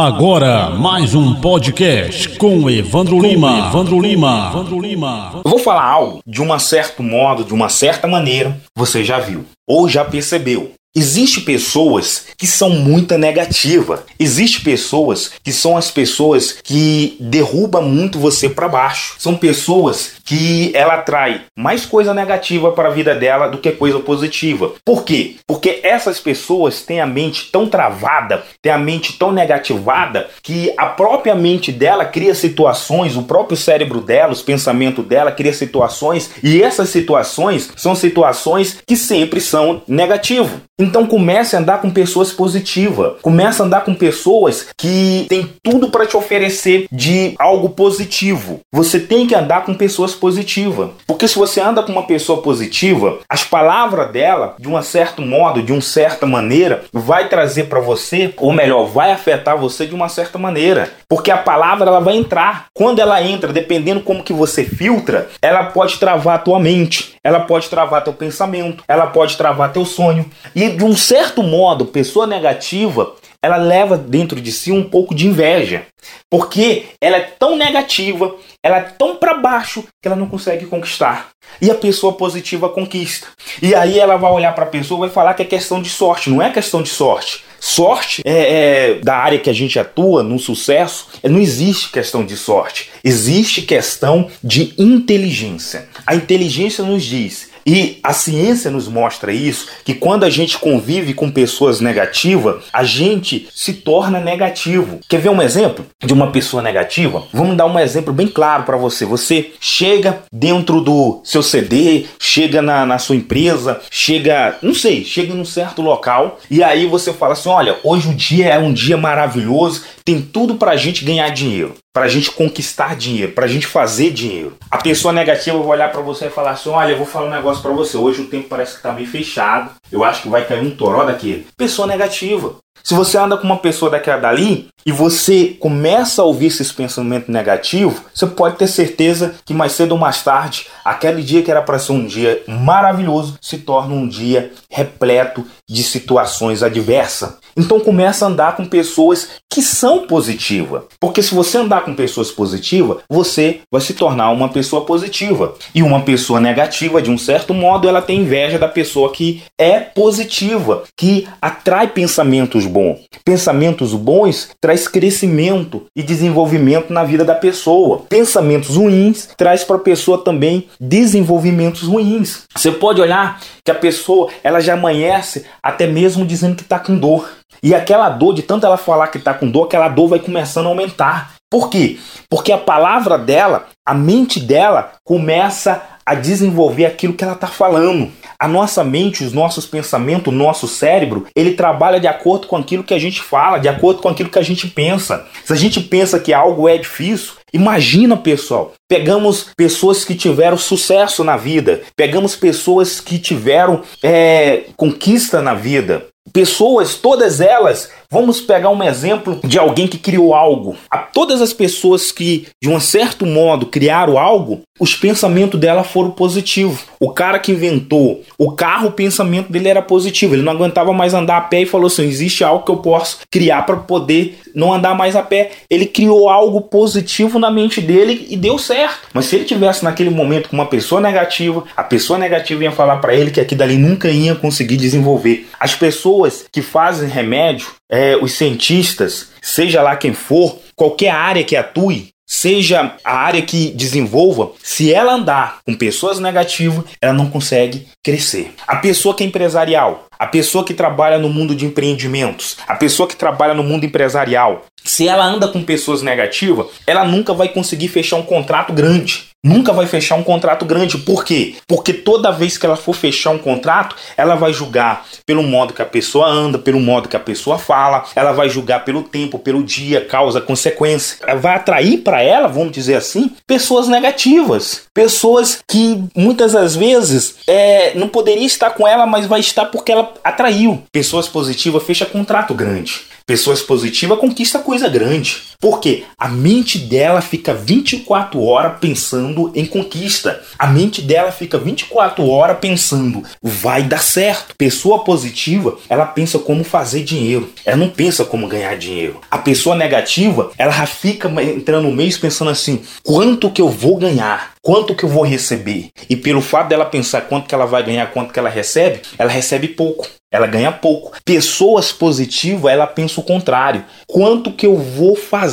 Agora, mais um podcast com Evandro Lima. Evandro Lima. Evandro Lima. Eu vou falar algo de um certo modo, de uma certa maneira, você já viu ou já percebeu. Existem pessoas que são muito negativas. Existem pessoas que são as pessoas que derrubam muito você para baixo. São pessoas que ela atrai mais coisa negativa para a vida dela do que coisa positiva. Por quê? Porque essas pessoas têm a mente tão travada, têm a mente tão negativada que a própria mente dela cria situações, o próprio cérebro dela, os pensamentos dela cria situações e essas situações são situações que sempre são negativas. Então comece a andar com pessoas positivas. Comece a andar com pessoas que têm tudo para te oferecer de algo positivo. Você tem que andar com pessoas positivas. Porque se você anda com uma pessoa positiva, as palavras dela, de um certo modo, de uma certa maneira, vai trazer para você, ou melhor, vai afetar você de uma certa maneira. Porque a palavra ela vai entrar. Quando ela entra, dependendo como que você filtra, ela pode travar a tua mente, ela pode travar teu pensamento, ela pode travar teu sonho. E de um certo modo, pessoa negativa, ela leva dentro de si um pouco de inveja, porque ela é tão negativa, ela é tão para baixo que ela não consegue conquistar. E a pessoa positiva conquista. E aí ela vai olhar para a pessoa e vai falar que é questão de sorte, não é questão de sorte. Sorte é, é, da área que a gente atua no sucesso, não existe questão de sorte, existe questão de inteligência. A inteligência nos diz e a ciência nos mostra isso, que quando a gente convive com pessoas negativas, a gente se torna negativo. Quer ver um exemplo de uma pessoa negativa? Vamos dar um exemplo bem claro para você. Você chega dentro do seu CD, chega na, na sua empresa, chega, não sei, chega num certo local e aí você fala assim: olha, hoje o dia é um dia maravilhoso, tem tudo para a gente ganhar dinheiro para a gente conquistar dinheiro, para a gente fazer dinheiro. A pessoa negativa vai olhar para você e falar assim: olha, eu vou falar um negócio para você. Hoje o tempo parece que está meio fechado. Eu acho que vai cair um toró daquele. Pessoa negativa. Se você anda com uma pessoa daquela dali e você começa a ouvir esses pensamentos negativos, você pode ter certeza que mais cedo ou mais tarde, aquele dia que era para ser um dia maravilhoso se torna um dia repleto de situações adversas. Então começa a andar com pessoas que são positivas. Porque se você andar com pessoas positivas, você vai se tornar uma pessoa positiva. E uma pessoa negativa, de um certo modo, ela tem inveja da pessoa que é positiva, que atrai pensamentos bons. Pensamentos bons traz crescimento e desenvolvimento na vida da pessoa. Pensamentos ruins traz para a pessoa também desenvolvimentos ruins. Você pode olhar que a pessoa ela já amanhece até mesmo dizendo que está com dor. E aquela dor, de tanto ela falar que está com dor, aquela dor vai começando a aumentar. Por quê? Porque a palavra dela, a mente dela, começa a desenvolver aquilo que ela está falando. A nossa mente, os nossos pensamentos, o nosso cérebro, ele trabalha de acordo com aquilo que a gente fala, de acordo com aquilo que a gente pensa. Se a gente pensa que algo é difícil, imagina, pessoal. Pegamos pessoas que tiveram sucesso na vida, pegamos pessoas que tiveram é, conquista na vida. Pessoas, todas elas, vamos pegar um exemplo de alguém que criou algo. A todas as pessoas que, de um certo modo, criaram algo, os pensamentos dela foram positivos. O cara que inventou o carro, o pensamento dele era positivo. Ele não aguentava mais andar a pé e falou assim: existe algo que eu posso criar para poder não andar mais a pé. Ele criou algo positivo na mente dele e deu certo. Mas se ele tivesse naquele momento com uma pessoa negativa, a pessoa negativa ia falar para ele que aqui dali nunca ia conseguir desenvolver. As pessoas que fazem remédio, é, os cientistas, seja lá quem for, qualquer área que atue, seja a área que desenvolva, se ela andar com pessoas negativas, ela não consegue crescer. A pessoa que é empresarial, a pessoa que trabalha no mundo de empreendimentos, a pessoa que trabalha no mundo empresarial, se ela anda com pessoas negativas, ela nunca vai conseguir fechar um contrato grande. Nunca vai fechar um contrato grande. Por quê? Porque toda vez que ela for fechar um contrato, ela vai julgar pelo modo que a pessoa anda, pelo modo que a pessoa fala, ela vai julgar pelo tempo, pelo dia, causa, consequência. Ela vai atrair para ela, vamos dizer assim, pessoas negativas. Pessoas que muitas das vezes é, não poderia estar com ela, mas vai estar porque ela atraiu. Pessoas positivas fecha contrato grande. Pessoas positivas conquista coisa grande. Porque a mente dela fica 24 horas pensando em conquista. A mente dela fica 24 horas pensando, vai dar certo. Pessoa positiva, ela pensa como fazer dinheiro. Ela não pensa como ganhar dinheiro. A pessoa negativa, ela já fica entrando no mês pensando assim, quanto que eu vou ganhar? Quanto que eu vou receber? E pelo fato dela pensar quanto que ela vai ganhar, quanto que ela recebe, ela recebe pouco. Ela ganha pouco. Pessoas positivas, ela pensa o contrário. Quanto que eu vou fazer?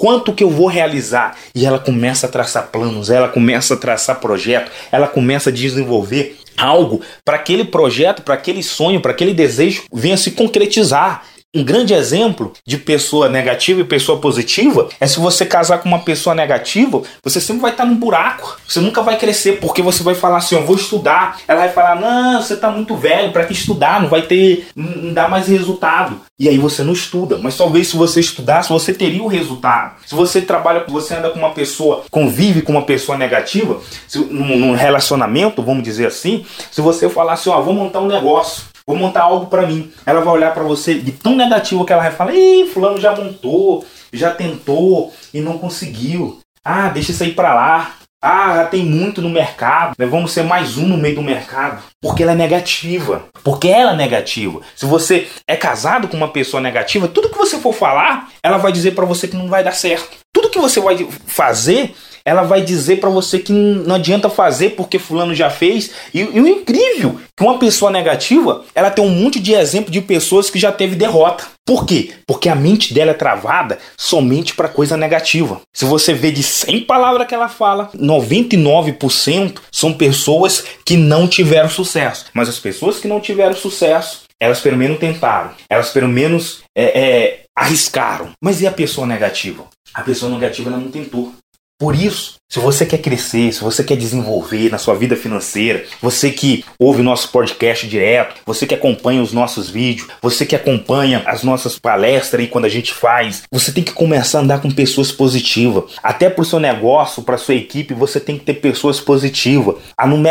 Quanto que eu vou realizar? E ela começa a traçar planos, ela começa a traçar projeto, ela começa a desenvolver algo para aquele projeto, para aquele sonho, para aquele desejo venha se concretizar. Um grande exemplo de pessoa negativa e pessoa positiva é se você casar com uma pessoa negativa, você sempre vai estar num buraco. Você nunca vai crescer porque você vai falar assim, eu vou estudar. Ela vai falar, não, você está muito velho, para que estudar? Não vai ter, não dá mais resultado. E aí você não estuda. Mas talvez se você estudasse, você teria o resultado. Se você trabalha, você anda com uma pessoa, convive com uma pessoa negativa, se, num, num relacionamento, vamos dizer assim, se você falar assim, ó, vou montar um negócio. Vou montar algo para mim. Ela vai olhar para você de tão negativo que ela vai falar: "Ih, fulano já montou, já tentou e não conseguiu. Ah, deixa isso aí para lá. Ah, já tem muito no mercado. Né? Vamos ser mais um no meio do mercado. Porque ela é negativa. Porque ela é negativa. Se você é casado com uma pessoa negativa, tudo que você for falar, ela vai dizer para você que não vai dar certo. Tudo que você vai fazer, ela vai dizer para você que não adianta fazer porque fulano já fez. E, e, o incrível que uma pessoa negativa, ela tem um monte de exemplo de pessoas que já teve derrota. Por quê? Porque a mente dela é travada somente para coisa negativa. Se você vê de 100 palavras que ela fala, 99% são pessoas que não tiveram sucesso. Mas as pessoas que não tiveram sucesso, elas pelo menos tentaram. Elas pelo menos é, é, arriscaram. Mas e a pessoa negativa? A pessoa negativa ela não tentou. Por isso, se você quer crescer, se você quer desenvolver na sua vida financeira, você que ouve o nosso podcast direto, você que acompanha os nossos vídeos, você que acompanha as nossas palestras aí quando a gente faz, você tem que começar a andar com pessoas positivas. Até para o seu negócio, para sua equipe, você tem que ter pessoas positivas.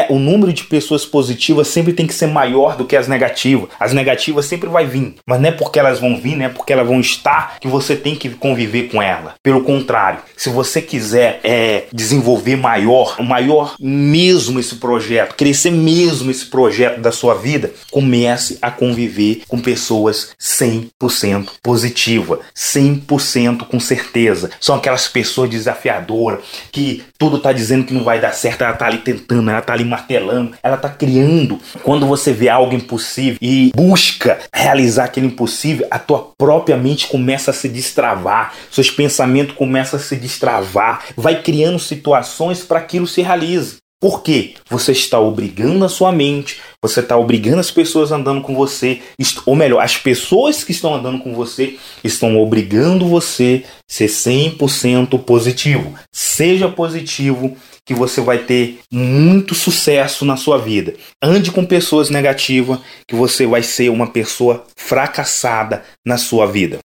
O número de pessoas positivas sempre tem que ser maior do que as negativas. As negativas sempre vai vir, mas não é porque elas vão vir, não é porque elas vão estar que você tem que conviver com ela. Pelo contrário, se você quiser é, desenvolver maior, maior mesmo esse projeto, crescer mesmo esse projeto da sua vida, comece a conviver com pessoas 100% positiva, 100% com certeza. São aquelas pessoas desafiadoras que tudo tá dizendo que não vai dar certo, ela tá ali tentando, ela tá ali martelando, ela tá criando. Quando você vê algo impossível e busca realizar aquele impossível, a tua própria mente começa a se destravar, seus pensamentos começam a se destravar, vai criando situações para aquilo se realize. Por quê? Você está obrigando a sua mente, você está obrigando as pessoas andando com você, ou melhor, as pessoas que estão andando com você estão obrigando você a ser 100% positivo. Seja positivo que você vai ter muito sucesso na sua vida. Ande com pessoas negativas que você vai ser uma pessoa fracassada na sua vida.